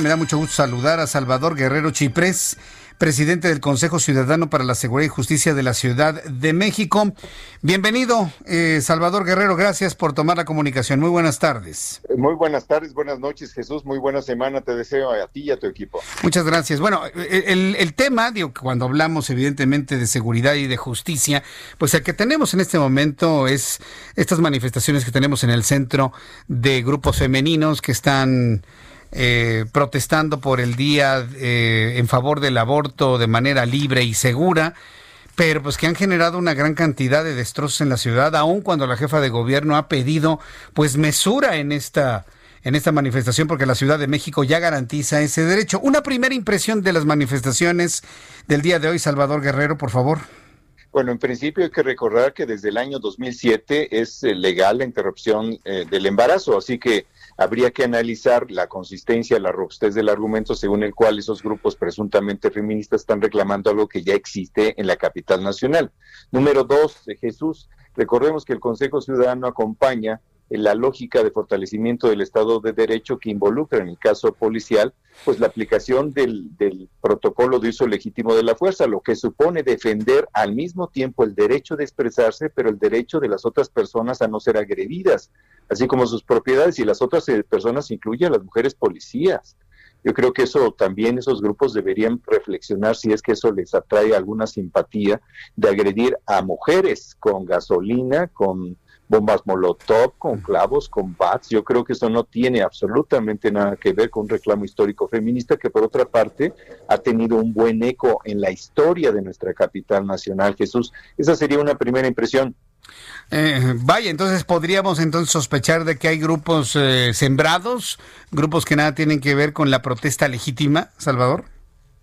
Me da mucho gusto saludar a Salvador Guerrero Chiprés, presidente del Consejo Ciudadano para la Seguridad y Justicia de la Ciudad de México. Bienvenido, eh, Salvador Guerrero, gracias por tomar la comunicación. Muy buenas tardes. Muy buenas tardes, buenas noches, Jesús. Muy buena semana te deseo a ti y a tu equipo. Muchas gracias. Bueno, el, el tema, digo, cuando hablamos evidentemente de seguridad y de justicia, pues el que tenemos en este momento es estas manifestaciones que tenemos en el centro de grupos femeninos que están eh, protestando por el día eh, en favor del aborto de manera libre y segura, pero pues que han generado una gran cantidad de destrozos en la ciudad, aun cuando la jefa de gobierno ha pedido pues mesura en esta en esta manifestación porque la Ciudad de México ya garantiza ese derecho. Una primera impresión de las manifestaciones del día de hoy, Salvador Guerrero, por favor. Bueno, en principio hay que recordar que desde el año 2007 es eh, legal la interrupción eh, del embarazo, así que habría que analizar la consistencia, la robustez del argumento según el cual esos grupos presuntamente feministas están reclamando algo que ya existe en la capital nacional. Número dos, Jesús, recordemos que el Consejo Ciudadano acompaña la lógica de fortalecimiento del Estado de Derecho que involucra, en el caso policial, pues la aplicación del, del, protocolo de uso legítimo de la fuerza, lo que supone defender al mismo tiempo el derecho de expresarse, pero el derecho de las otras personas a no ser agredidas, así como sus propiedades y las otras eh, personas incluyen a las mujeres policías. Yo creo que eso también esos grupos deberían reflexionar si es que eso les atrae alguna simpatía de agredir a mujeres con gasolina, con bombas molotov, con clavos, con bats. Yo creo que eso no tiene absolutamente nada que ver con un reclamo histórico feminista que por otra parte ha tenido un buen eco en la historia de nuestra capital nacional. Jesús, esa sería una primera impresión. Eh, vaya, entonces podríamos entonces sospechar de que hay grupos eh, sembrados, grupos que nada tienen que ver con la protesta legítima, Salvador.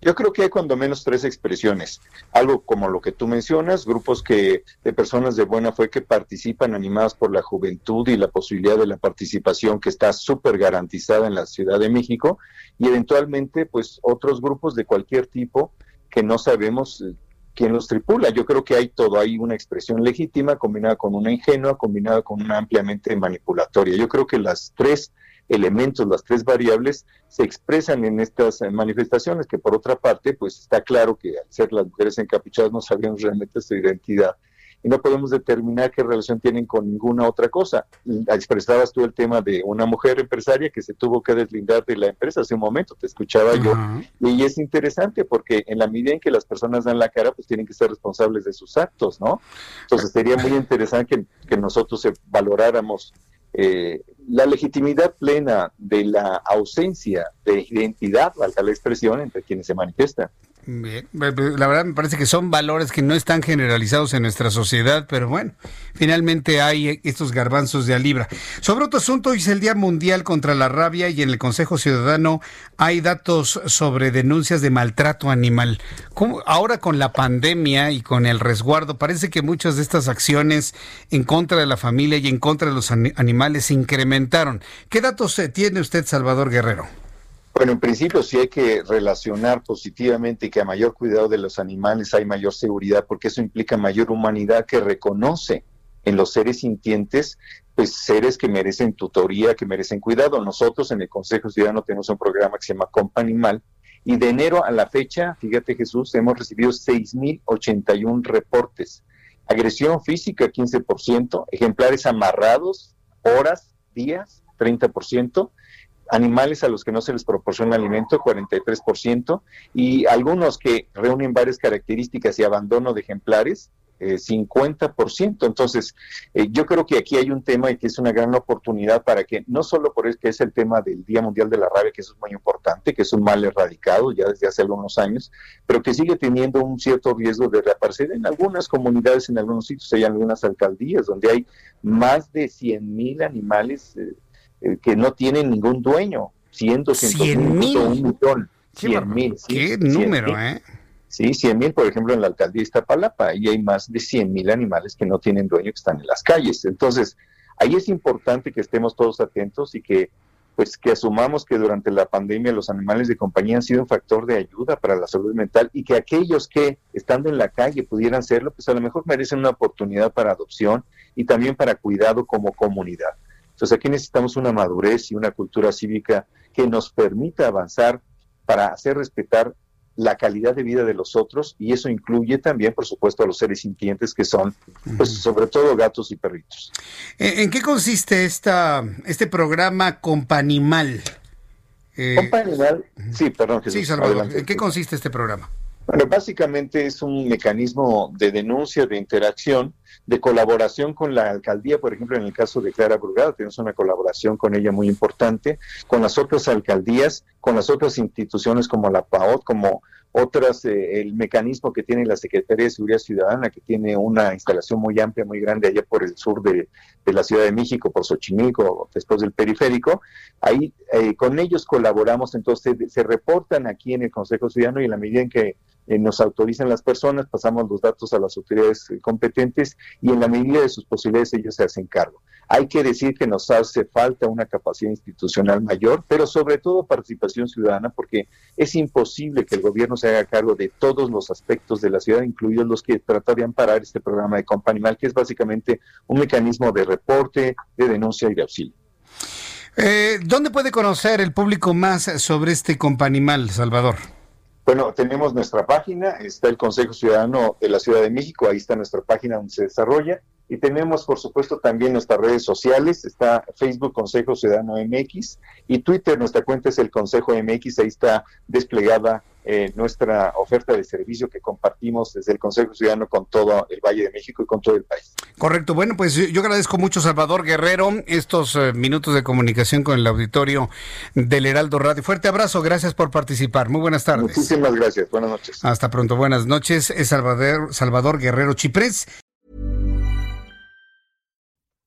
Yo creo que hay cuando menos tres expresiones. Algo como lo que tú mencionas, grupos que de personas de buena fe que participan animadas por la juventud y la posibilidad de la participación que está súper garantizada en la Ciudad de México y eventualmente pues otros grupos de cualquier tipo que no sabemos eh, quién los tripula. Yo creo que hay todo, hay una expresión legítima combinada con una ingenua, combinada con una ampliamente manipulatoria. Yo creo que las tres elementos, las tres variables, se expresan en estas manifestaciones, que por otra parte, pues está claro que al ser las mujeres encapuchadas no sabemos realmente su identidad y no podemos determinar qué relación tienen con ninguna otra cosa. Expresabas tú el tema de una mujer empresaria que se tuvo que deslindar de la empresa hace un momento, te escuchaba yo, y es interesante porque en la medida en que las personas dan la cara, pues tienen que ser responsables de sus actos, ¿no? Entonces sería muy interesante que, que nosotros valoráramos eh, la legitimidad plena de la ausencia de identidad, valga la expresión, entre quienes se manifiestan. La verdad me parece que son valores que no están generalizados en nuestra sociedad, pero bueno, finalmente hay estos garbanzos de a libra. Sobre otro asunto, hoy es el Día Mundial contra la Rabia y en el Consejo Ciudadano hay datos sobre denuncias de maltrato animal. Ahora con la pandemia y con el resguardo, parece que muchas de estas acciones en contra de la familia y en contra de los animales se incrementaron. ¿Qué datos tiene usted, Salvador Guerrero? Bueno, en principio sí hay que relacionar positivamente que a mayor cuidado de los animales hay mayor seguridad, porque eso implica mayor humanidad que reconoce en los seres sintientes, pues seres que merecen tutoría, que merecen cuidado. Nosotros en el Consejo Ciudadano tenemos un programa que se llama Compa Animal, y de enero a la fecha, fíjate Jesús, hemos recibido 6.081 reportes. Agresión física, 15%, ejemplares amarrados, horas, días, 30%, animales a los que no se les proporciona alimento, 43%, y algunos que reúnen varias características y abandono de ejemplares, 50%. Eh, Entonces, eh, yo creo que aquí hay un tema y que es una gran oportunidad para que, no solo por el que es el tema del Día Mundial de la Rabia, que eso es muy importante, que es un mal erradicado ya desde hace algunos años, pero que sigue teniendo un cierto riesgo de reaparecer en algunas comunidades, en algunos sitios, hay algunas alcaldías donde hay más de 100 mil animales. Eh, eh, que no tienen ningún dueño, 100, 200 mil, un millón, 100 mil. Qué número, ¿eh? Sí, 100 mil, por ejemplo, en la alcaldía de Iztapalapa, y hay más de 100 mil animales que no tienen dueño, que están en las calles. Entonces, ahí es importante que estemos todos atentos y que pues que asumamos que durante la pandemia los animales de compañía han sido un factor de ayuda para la salud mental y que aquellos que estando en la calle pudieran serlo, pues a lo mejor merecen una oportunidad para adopción y también para cuidado como comunidad. Entonces aquí necesitamos una madurez y una cultura cívica que nos permita avanzar para hacer respetar la calidad de vida de los otros y eso incluye también, por supuesto, a los seres sintientes que son, pues, sobre todo gatos y perritos. ¿En qué consiste esta, este programa Companimal? Eh, Companimal, sí, perdón. sí, Salvador, ¿en qué consiste este programa? Bueno, básicamente es un mecanismo de denuncia, de interacción, de colaboración con la alcaldía, por ejemplo, en el caso de Clara Brugada, tenemos una colaboración con ella muy importante, con las otras alcaldías, con las otras instituciones como la PAOT, como otras, eh, el mecanismo que tiene la Secretaría de Seguridad Ciudadana, que tiene una instalación muy amplia, muy grande allá por el sur de, la Ciudad de México, por Xochimilco, después del periférico. Ahí eh, con ellos colaboramos, entonces se reportan aquí en el Consejo Ciudadano y en la medida en que eh, nos autorizan las personas, pasamos los datos a las autoridades competentes y en la medida de sus posibilidades ellos se hacen cargo. Hay que decir que nos hace falta una capacidad institucional mayor, pero sobre todo participación ciudadana, porque es imposible que el gobierno se haga cargo de todos los aspectos de la ciudad, incluidos los que trata de amparar este programa de Companimal, que es básicamente un mecanismo de reporte, de denuncia y de auxilio. Eh, ¿Dónde puede conocer el público más sobre este Companimal, Salvador? Bueno, tenemos nuestra página, está el Consejo Ciudadano de la Ciudad de México, ahí está nuestra página donde se desarrolla. Y tenemos, por supuesto, también nuestras redes sociales, está Facebook Consejo Ciudadano MX y Twitter, nuestra cuenta es el Consejo MX, ahí está desplegada eh, nuestra oferta de servicio que compartimos desde el Consejo Ciudadano con todo el Valle de México y con todo el país. Correcto. Bueno, pues yo agradezco mucho, Salvador Guerrero, estos eh, minutos de comunicación con el auditorio del Heraldo Radio. Fuerte abrazo, gracias por participar. Muy buenas tardes. Muchísimas gracias. Buenas noches. Hasta pronto. Buenas noches. Es Salvador, Salvador Guerrero Chiprés.